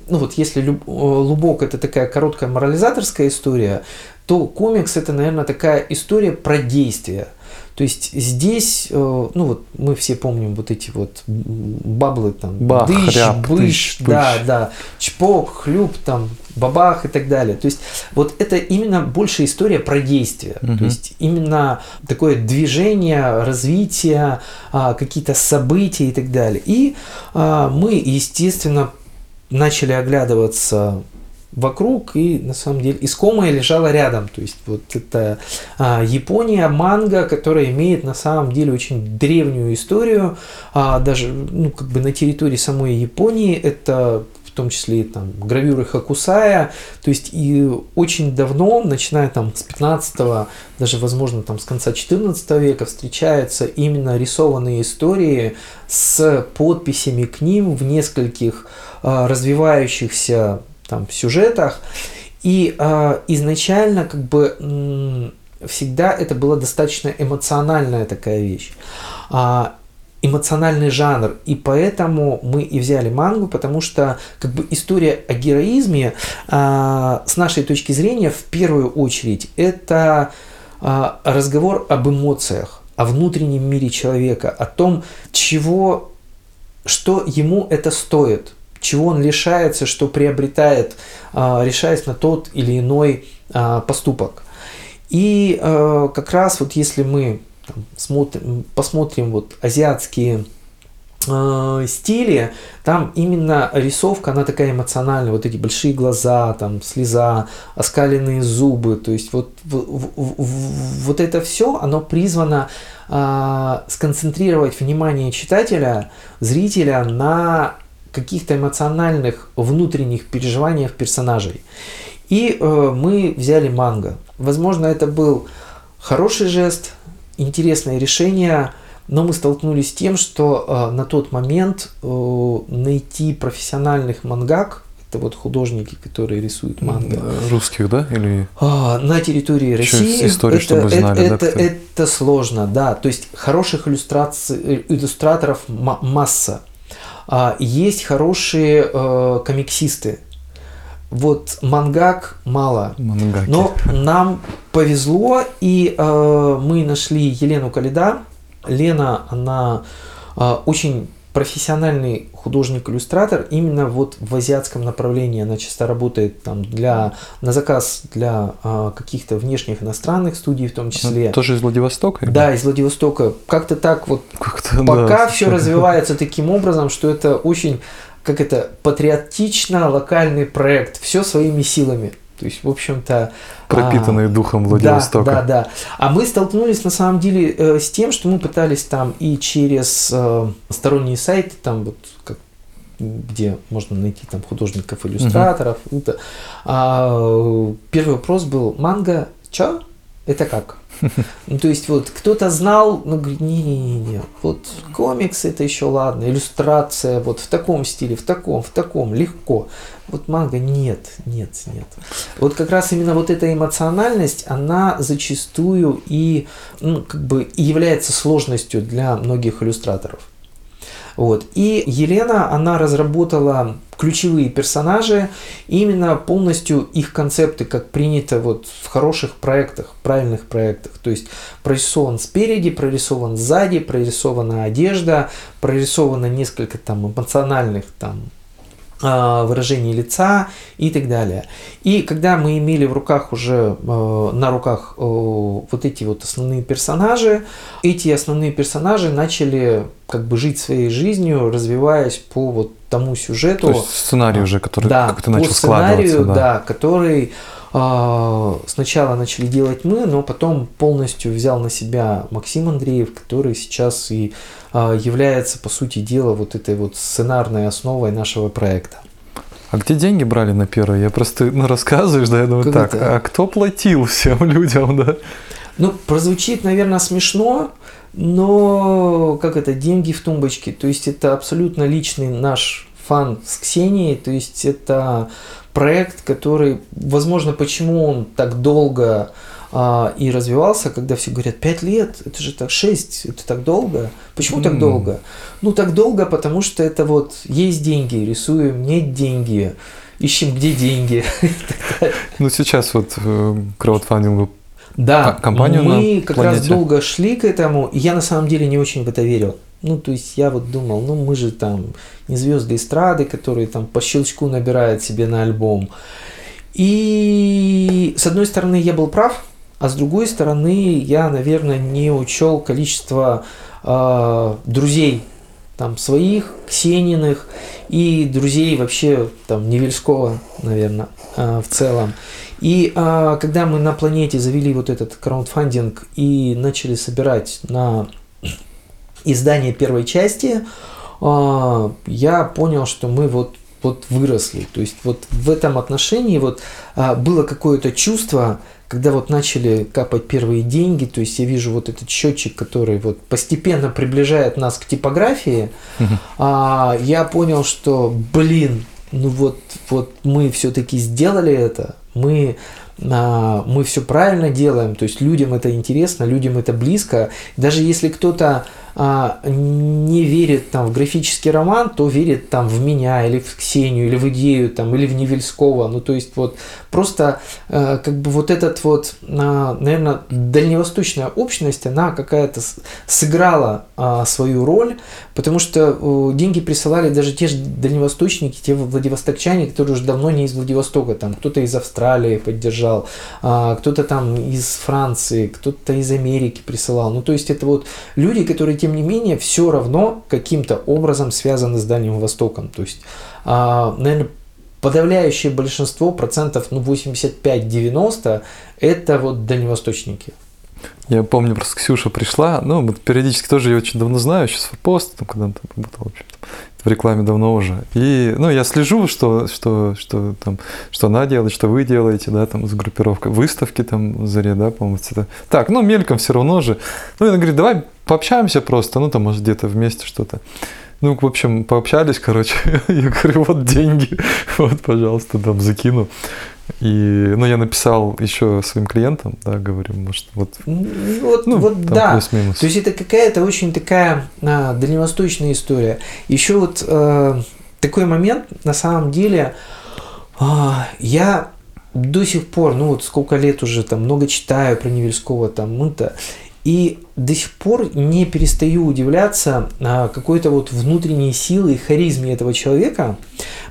ну вот если Лубок это такая короткая морализаторская история, то комикс это, наверное, такая история про действие – То есть здесь, э, ну вот мы все помним вот эти вот баблы там, Бах, дыщ, ряб, быщ, тыщ, да, пыщ. да, чпок, хлюп, там, бабах и так далее. То есть вот это именно больше история про действие. Мгм. То есть именно такое движение, развитие, а, какие-то события и так далее. И а, мы, естественно, начали оглядываться вокруг, и на самом деле искомое лежало рядом. То есть вот это а, Япония, манго, которая имеет на самом деле очень древнюю историю, а, даже ну, как бы на территории самой Японии это том числе там гравюры Хакусая, то есть и очень давно, начиная там с 15 даже возможно там с конца 14 века встречаются именно рисованные истории с подписями к ним в нескольких а, развивающихся там сюжетах. И а, изначально как бы всегда это была достаточно эмоциональная такая вещь. А, эмоциональный жанр. И поэтому мы и взяли мангу, потому что как бы история о героизме а, с нашей точки зрения в первую очередь это а, разговор об эмоциях, о внутреннем мире человека, о том, чего, что ему это стоит, чего он лишается, что приобретает, а, решаясь на тот или иной а, поступок. И э, как раз вот если мы там, смотрим, посмотрим вот азиатские э, стили, там именно рисовка, она такая эмоциональная, вот эти большие глаза, там слеза, оскаленные зубы, то есть вот, в- в- в- вот это все, оно призвано э, сконцентрировать внимание читателя, зрителя на каких-то эмоциональных внутренних переживаниях персонажей. И э, мы взяли манго. Возможно, это был хороший жест, интересное решение, но мы столкнулись с тем, что э, на тот момент э, найти профессиональных мангак, это вот художники, которые рисуют манго, Э, Русских, да? Или а, на территории Еще России историю, это, чтобы это- знали, да, это, это сложно, да. То есть хороших иллюстраций, э, иллюстраторов ма- масса. А, есть хорошие э, комиксисты. Вот мангак мало. мангаки? Но нам повезло, и э, мы нашли Елену Калида. Лена, она э, очень профессиональный художник-иллюстратор именно вот в азиатском направлении. Она часто работает там для, на заказ для э, каких-то внешних иностранных студий в том числе. Ну, Тоже из Владивостока? или? Да, из Владивостока. Как-то так вот Как-то, Пока да, все развивается таким образом, что это очень, как это, патриотично локальный проект, все своими силами. То есть, в общем-то... Пропитанные духом а, Владивостока. Да, да, да. А мы столкнулись на самом деле э, с тем, что мы пытались там и через э, сторонние сайты, там вот как где можно найти там художников, иллюстраторов. это, а, первый вопрос был манго, чё? Это как? Ну, то есть вот кто-то знал, но говорит, не-не-не, вот комикс это еще ладно, иллюстрация вот в таком стиле, в таком, в таком, легко. Вот манга нет, нет, нет. Вот как раз именно вот эта эмоциональность, она зачастую и ну, как бы и является сложностью для многих иллюстраторов. Вот. И Елена, она разработала ключевые персонажи, именно полностью их концепты, как принято вот в хороших проектах, правильных проектах. То есть прорисован спереди, прорисован сзади, прорисована одежда, прорисовано несколько там эмоциональных там а, выражений лица и так далее. И когда мы имели в руках уже э, на руках э, вот эти вот основные персонажи, эти основные персонажи начали как бы жить своей жизнью, развиваясь по вот тому сюжету. То есть сценарий уже, который да, как-то по начал сценарию, складываться. да. который э, сначала начали делать мы, но потом полностью взял на себя Максим Андреев, который сейчас и э, является, по сути дела, вот этой вот сценарной основой нашего проекта. А где деньги брали на первое? Я просто, ну, рассказываешь, да, я думаю, Как так, это? а кто платил всем людям, да? Ну, прозвучит, наверное, смешно, но как это, деньги в тумбочке. То есть это абсолютно личный наш фан с Ксенией. То есть это проект, который, возможно, почему он так долго а, и развивался, когда все говорят, 5 лет, это же так 6, это так долго. Почему так долго? Ну, так долго, потому что это вот есть деньги, рисуем, нет деньги, ищем, где деньги. Ну, сейчас вот э, краудфандингу Да, компанию мы как планете. раз долго шли к этому, и я на самом деле не очень в это верил. Ну, то есть я вот думал, ну мы же там не звезды эстрады, которые там по щелчку набирают себе на альбом. И с одной стороны я был прав, а с другой стороны я, наверное, не учел количество э, друзей там своих, Ксениных и друзей вообще там Невельского, наверное, э, в целом. И э, когда мы на планете завели вот этот краундфандинг и начали собирать на издание первой части, э, я понял, что мы вот вот выросли. То есть вот в этом отношении вот а, было какое-то чувство, когда вот начали капать первые деньги, то есть я вижу вот этот счетчик, который вот постепенно приближает нас к типографии, а, я понял, что, блин, ну вот, вот мы все-таки сделали это, мы а, мы все правильно делаем, то есть людям это интересно, людям это близко. Даже если кто-то а, не верит там в графический роман, то верит там в меня или в Ксению, или в идею там, или в Невельского. Ну то есть вот просто а, как бы вот этот вот, а, наверное, дальневосточная общность, она какая-то сыграла а, свою роль, потому что а, деньги присылали даже те же дальневосточники, те владивостокчане, которые уже давно не из Владивостока, там кто-то из Австралии поддержал, а, кто-то там из Франции, кто-то из Америки присылал. Ну то есть это вот люди, которые тем не менее, все равно каким-то образом связаны с Дальним Востоком. То есть, а, наверное, подавляющее большинство, процентов ну, 85-90, это вот дальневосточники. Я помню, просто Ксюша пришла, ну, периодически тоже ее очень давно знаю, сейчас в пост, там, когда она там работала, в общем в рекламе давно уже. И, ну, я слежу, что, что, что там, что она делает, что вы делаете, да, там, с группировкой, выставки там в Заре, да, по-моему, это. Так, ну, мельком все равно же. Ну, она говорит, давай пообщаемся просто, ну, там, может, где-то вместе что-то. Ну, в общем, пообщались, короче. Я говорю, вот деньги, вот, пожалуйста, там закину. И, ну, я написал еще своим клиентам, да, говорю, может, вот. Вот, ну, вот да. Плюс-минус. То есть это какая-то очень такая а, дальневосточная история. Еще вот а, такой момент, на самом деле, а, я до сих пор, ну вот сколько лет уже там много читаю про Невельского, там, ну-то, и до сих пор не перестаю удивляться а, какой-то вот внутренней силы и харизме этого человека,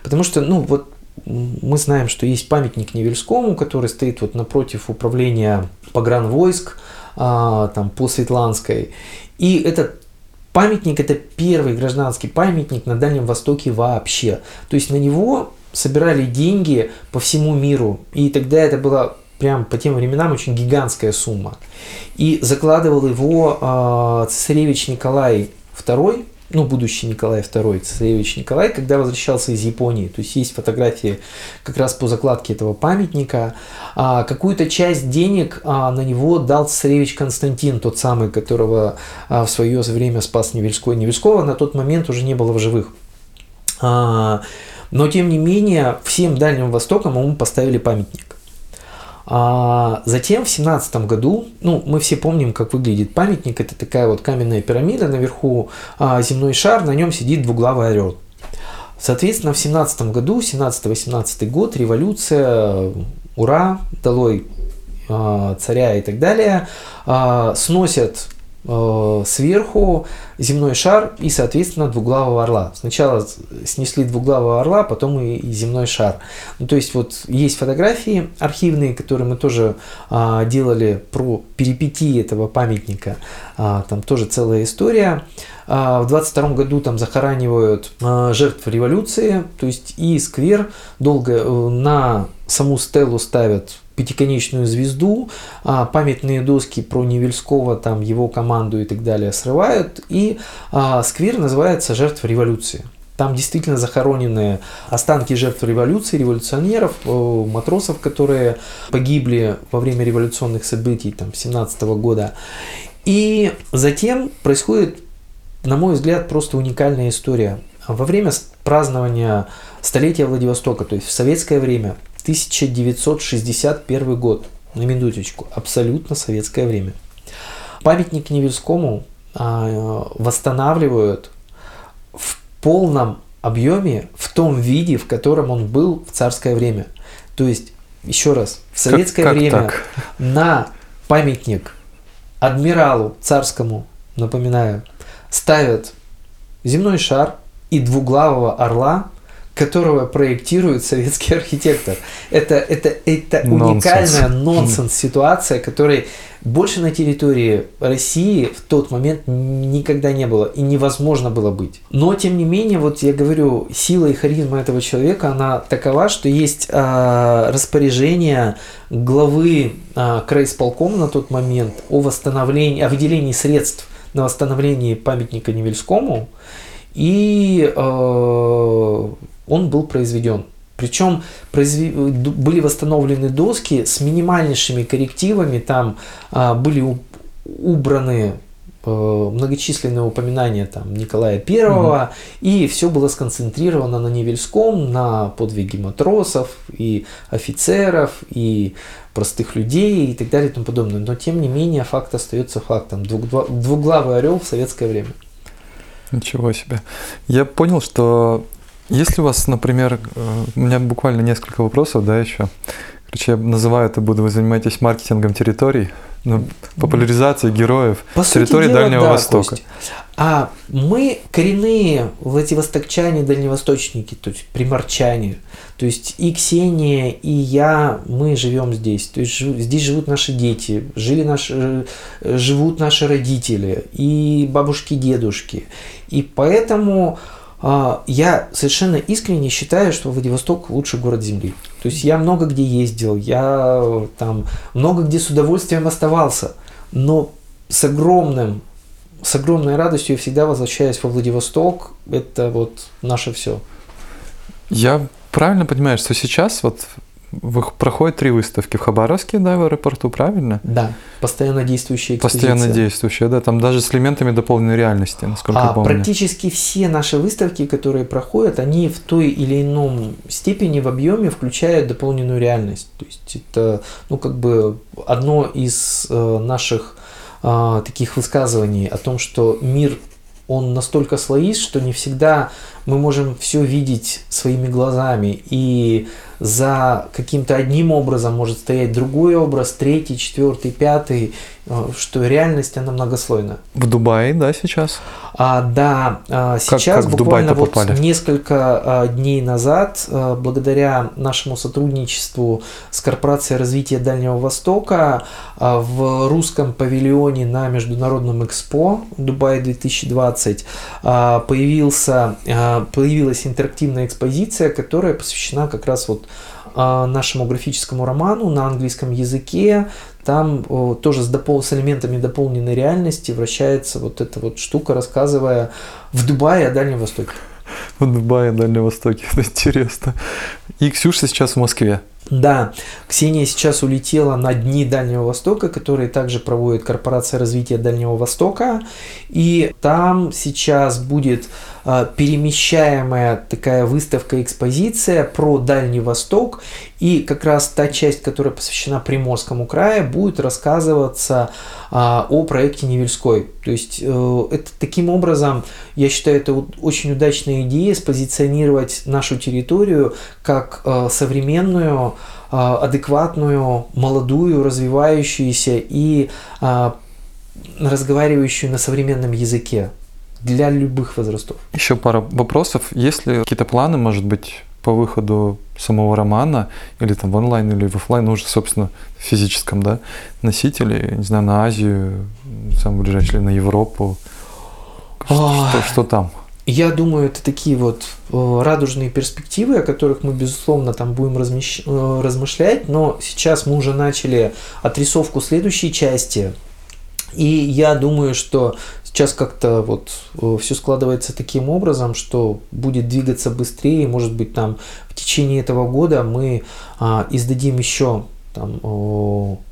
потому что, ну, вот мы знаем, что есть памятник Невельскому, который стоит вот напротив управления погранвойск, а, там, по Светланской. И этот памятник – это первый гражданский памятник на Дальнем Востоке вообще. То есть на него собирали деньги по всему миру. И тогда это была прям по тем временам очень гигантская сумма. И закладывал его э, цесаревич Николай II, ну, будущий Николай II, цесаревич Николай, когда возвращался из Японии. То есть есть фотографии как раз по закладке этого памятника. А, какую-то часть денег а, на него дал цесаревич Константин, тот самый, которого а, в свое время спас Невельской. Невельского на тот момент уже не было в живых. А, но, тем не менее, всем Дальним Востоком ему поставили памятник. А затем в семнадцатом году, ну, мы все помним, как выглядит памятник. Это такая вот каменная пирамида, наверху а, земной шар, на нем сидит двуглавый орел. Соответственно, в семнадцатом году, 17-18 год, революция, ура, долой а, царя и так далее, а, сносят сверху земной шар и, соответственно, двуглавого орла. Сначала снесли двуглавого орла, потом и земной шар. Ну, то есть вот есть фотографии архивные, которые мы тоже а, делали про перипетии этого памятника. А, там тоже целая история. А, в 22 году там захоранивают а, жертв революции, то есть и сквер долго э, на саму стелу ставят пятиконечную звезду, а, памятные доски про Невельского, там его команду и так далее срывают, и а, сквер называется «Жертва революции». Там действительно захоронены останки жертв революции, революционеров, матросов, которые погибли во время революционных событий там, 17 года. И затем происходит, на мой взгляд, просто уникальная история. Во время празднования столетия Владивостока, то есть в советское время, 1961 год. На минуточку. Абсолютно советское время. Памятник Невельскому а, восстанавливают в полном объеме, в том виде, в котором он был в царское время. То есть, еще раз, в советское как, как время так? на памятник адмиралу царскому, напоминаю, ставят земной шар и двуглавого орла, которого проектирует советский архитектор. Это, это, это уникальная нонсенс ситуация, которой больше на территории России в тот момент никогда не было и невозможно было быть. Но, тем не менее, вот я говорю, сила и харизма этого человека, она такова, что есть э, распоряжение главы э, краисполкома на тот момент о восстановлении, о выделении средств на восстановление памятника Невельскому, и э, он был произведен. Причем произве... были восстановлены доски с минимальнейшими коррективами, там а, были у... убраны э, многочисленные упоминания там, Николая Первого, угу. и все было сконцентрировано на Невельском, на подвиге матросов и офицеров, и простых людей и так далее и тому подобное. Но тем не менее факт остается фактом. Двуглавый орел в советское время. Ничего себе. Я понял, что если у вас, например, э, у меня буквально несколько вопросов, да, еще. Короче, я называю это, буду вы занимаетесь маркетингом территорий, ну, популяризацией героев По территории дела, Дальнего да, Востока. Кость. А мы коренные владивостокчане, дальневосточники, то есть приморчане. То есть и Ксения, и я, мы живем здесь. То есть здесь живут наши дети, жили наши, э, живут наши родители, и бабушки, дедушки. И поэтому я совершенно искренне считаю, что Владивосток лучший город Земли. То есть я много где ездил, я там много где с удовольствием оставался, но с огромным, с огромной радостью я всегда возвращаюсь во Владивосток. Это вот наше все. Я правильно понимаю, что сейчас вот проходит три выставки в Хабаровске, да, в аэропорту, правильно? Да, постоянно действующие экспозиции. Постоянно действующие, да, там даже с элементами дополненной реальности, насколько а, я помню. Практически все наши выставки, которые проходят, они в той или ином степени в объеме включают дополненную реальность. То есть это, ну, как бы одно из э, наших э, таких высказываний о том, что мир он настолько слоист, что не всегда мы можем все видеть своими глазами. И за каким-то одним образом может стоять другой образ, третий, четвертый, пятый, э, что реальность, она многослойна. В Дубае, да, сейчас? А, да, а, сейчас как, как буквально вот попали? несколько а, дней назад, а, благодаря нашему сотрудничеству с Корпорацией развития Дальнего Востока, а, в русском павильоне на Международном экспо Дубай 2020 а, появился, а, появилась интерактивная экспозиция, которая посвящена как раз вот а, нашему графическому роману на английском языке. Там тоже с, допол- с элементами дополненной реальности вращается вот эта вот штука, рассказывая в Дубае о Дальнем Востоке. В Дубае, Дальнем Востоке, это интересно. И Ксюша сейчас в Москве. Да, Ксения сейчас улетела на Дни Дальнего Востока, которые также проводит Корпорация развития Дальнего Востока. И там сейчас будет э, перемещаемая такая выставка-экспозиция про Дальний Восток. И как раз та часть, которая посвящена Приморскому краю, будет рассказываться э, о проекте Невельской. То есть э, это таким образом, я считаю, это очень удачная идея спозиционировать нашу территорию как э, современную адекватную, молодую, развивающуюся и а, разговаривающую на современном языке для любых возрастов. Еще пара вопросов. Есть ли какие-то планы, может быть, по выходу самого романа, или там в онлайн, или в офлайн, ну, уже, собственно, в физическом, да, носителе, не знаю, на Азию, самый ближайший, или на Европу? Что, что, что там? Я думаю, это такие вот э, радужные перспективы, о которых мы, безусловно, там будем размещ... Э, размышлять, но сейчас мы уже начали отрисовку следующей части, и я думаю, что сейчас как-то вот э, все складывается таким образом, что будет двигаться быстрее, может быть, там в течение этого года мы а, издадим еще там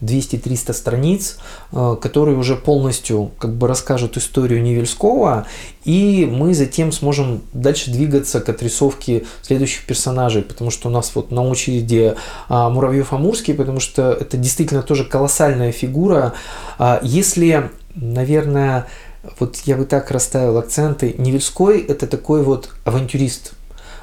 200-300 страниц, э, которые уже полностью как бы расскажут историю Невельского, и мы затем сможем дальше двигаться к отрисовке следующих персонажей, потому что у нас вот на очереди а, Муравьев-Амурский, потому что это действительно тоже колоссальная фигура. А, если, наверное, вот я бы так расставил акценты, Невельской это такой вот авантюрист,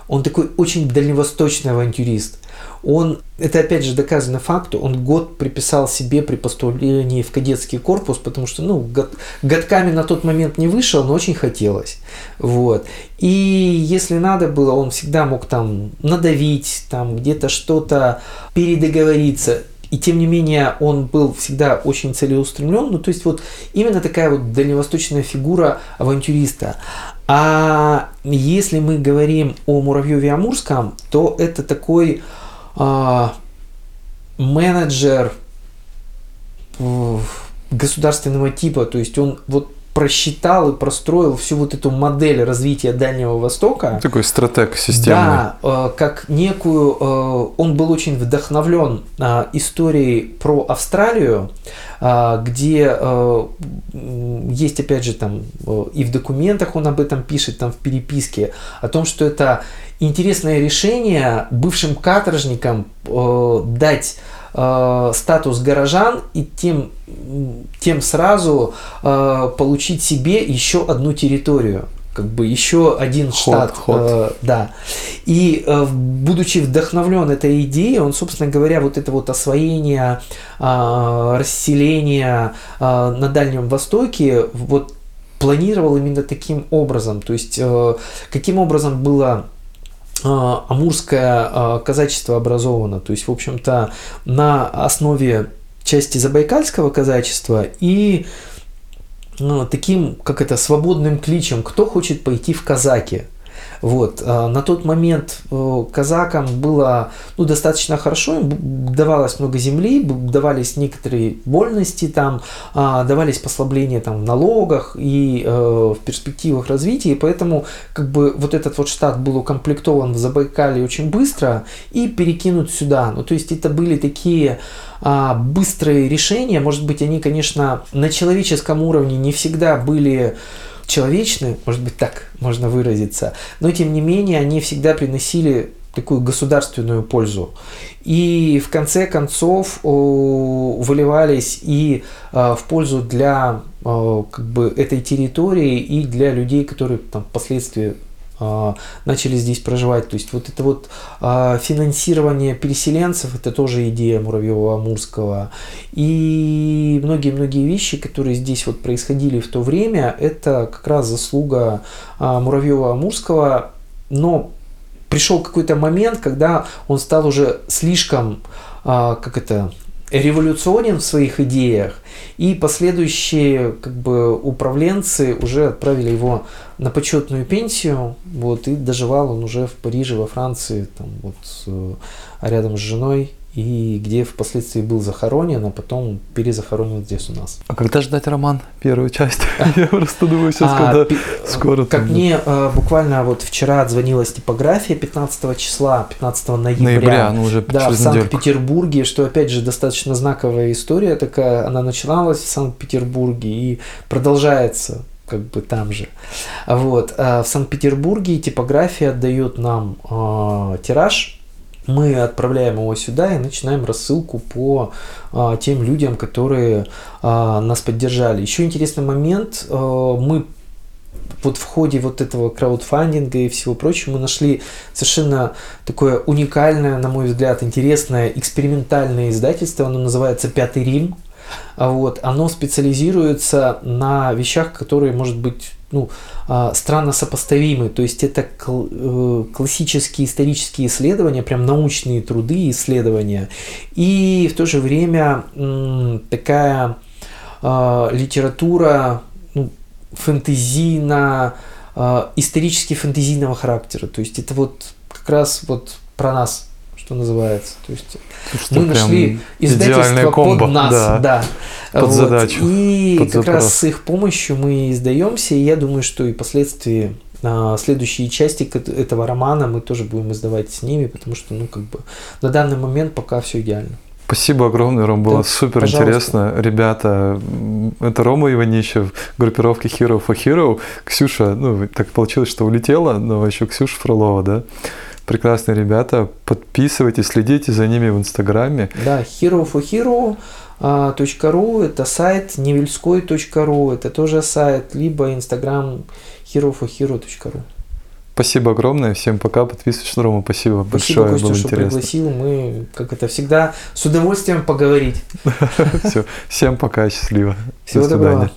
Он такой очень дальневосточный авантюрист. Он, это опять же доказано факту, он год приписал себе при поступлении в кадетский корпус, потому что, ну, год, годками на тот момент не вышел, но очень хотелось. Вот. И если надо было, он всегда мог там надавить, там где-то что-то передоговориться. И тем не менее он был всегда очень целеустремлен. Ну, то есть вот именно такая вот дальневосточная фигура авантюриста. А если мы говорим о Муравьеве Амурском, то это такой а, менеджер государственного типа, то есть он вот просчитал и простроил всю вот эту модель развития Дальнего Востока. Такой стратег системный. Да, э, как некую... Э, он был очень вдохновлен э, историей про Австралию, где есть, опять же, там и в документах он об этом пишет, там в переписке, о том, что это интересное решение бывшим каторжникам дать э, статус горожан и тем, тем сразу э, получить себе еще одну территорию как бы еще один ход, штат, ход. Э, да. И э, будучи вдохновлен этой идеей, он, собственно говоря, вот это вот освоение, э, расселение э, на Дальнем Востоке, вот планировал именно таким образом. То есть, э, каким образом было амурское а, казачество образовано. То есть, в общем-то, на основе части забайкальского казачества и ну, таким, как это, свободным кличем, кто хочет пойти в казаки – вот. А, на тот момент э, казакам было ну, достаточно хорошо, им давалось много земли, давались некоторые вольности, там, а, давались послабления там, в налогах и э, в перспективах развития, и поэтому как бы, вот этот вот штат был укомплектован в Забайкале очень быстро и перекинут сюда. Ну, то есть это были такие а, быстрые решения, может быть, они, конечно, на человеческом уровне не всегда были человечны, может быть, так можно выразиться, но тем не менее они всегда приносили такую государственную пользу. И в конце концов выливались и а, в пользу для а, как бы, этой территории и для людей, которые там, впоследствии начали здесь проживать. То есть вот это вот а, финансирование переселенцев, это тоже идея Муравьева-Амурского. И многие-многие вещи, которые здесь вот происходили в то время, это как раз заслуга а, Муравьева-Амурского. Но пришел какой-то момент, когда он стал уже слишком, как это, революционен в своих идеях, и последующие как бы управленцы уже отправили его на почетную пенсию, вот, и доживал он уже в Париже, во Франции, там, вот, э, рядом с женой, и где впоследствии был захоронен, а потом перезахоронен здесь у нас. А когда ждать роман, первую часть? Я просто думаю сейчас, когда скоро. Как мне э, буквально вот вчера отзвонилась типография 15 числа, 15 ноября. Ну уже Да, в Санкт-Петербурге, что опять же достаточно знаковая история такая. Она начиналась в Санкт-Петербурге и продолжается как бы там же. Вот. А в Санкт-Петербурге типография отдает нам тираж мы отправляем его сюда и начинаем рассылку по а, тем людям, которые а, нас поддержали. Еще интересный момент, а, мы вот в ходе вот этого краудфандинга и всего прочего мы нашли совершенно такое уникальное, на мой взгляд, интересное экспериментальное издательство, оно называется «Пятый Рим». Вот, оно специализируется на вещах, которые, может быть, ну, а, странно сопоставимы. То есть это э, классические исторические исследования, прям научные труды исследования. И в то же время такая а, литература ну, фэнтезийно, а, исторически фэнтезийного характера. То есть это вот как раз вот про нас что называется. То есть что мы нашли издательство комбо, под нас, да, да. под вот. задачу. И под как запрос. раз с их помощью мы издаемся, и я думаю, что и последствия а, следующие части этого романа мы тоже будем издавать с ними, потому что, ну, как бы на данный момент пока все идеально. Спасибо огромное, Ром, было да, супер пожалуйста. интересно. Ребята, это Рома Иванищев, группировки Hero for Hero. Ксюша, ну, так получилось, что улетела, но еще Ксюша Фролова, да? Прекрасные ребята. Подписывайтесь, следите за ними в Инстаграме. Да, hero for hero .ru это сайт, невельской.ру это тоже сайт, либо инстаграм hero for hero.ru Спасибо огромное, всем пока, подписывайтесь на Рому, спасибо, Спасибо, большое, Костя, было что интересно. пригласил. Мы, как это всегда, с удовольствием поговорить. Все, всем пока, счастливо. Всего доброго.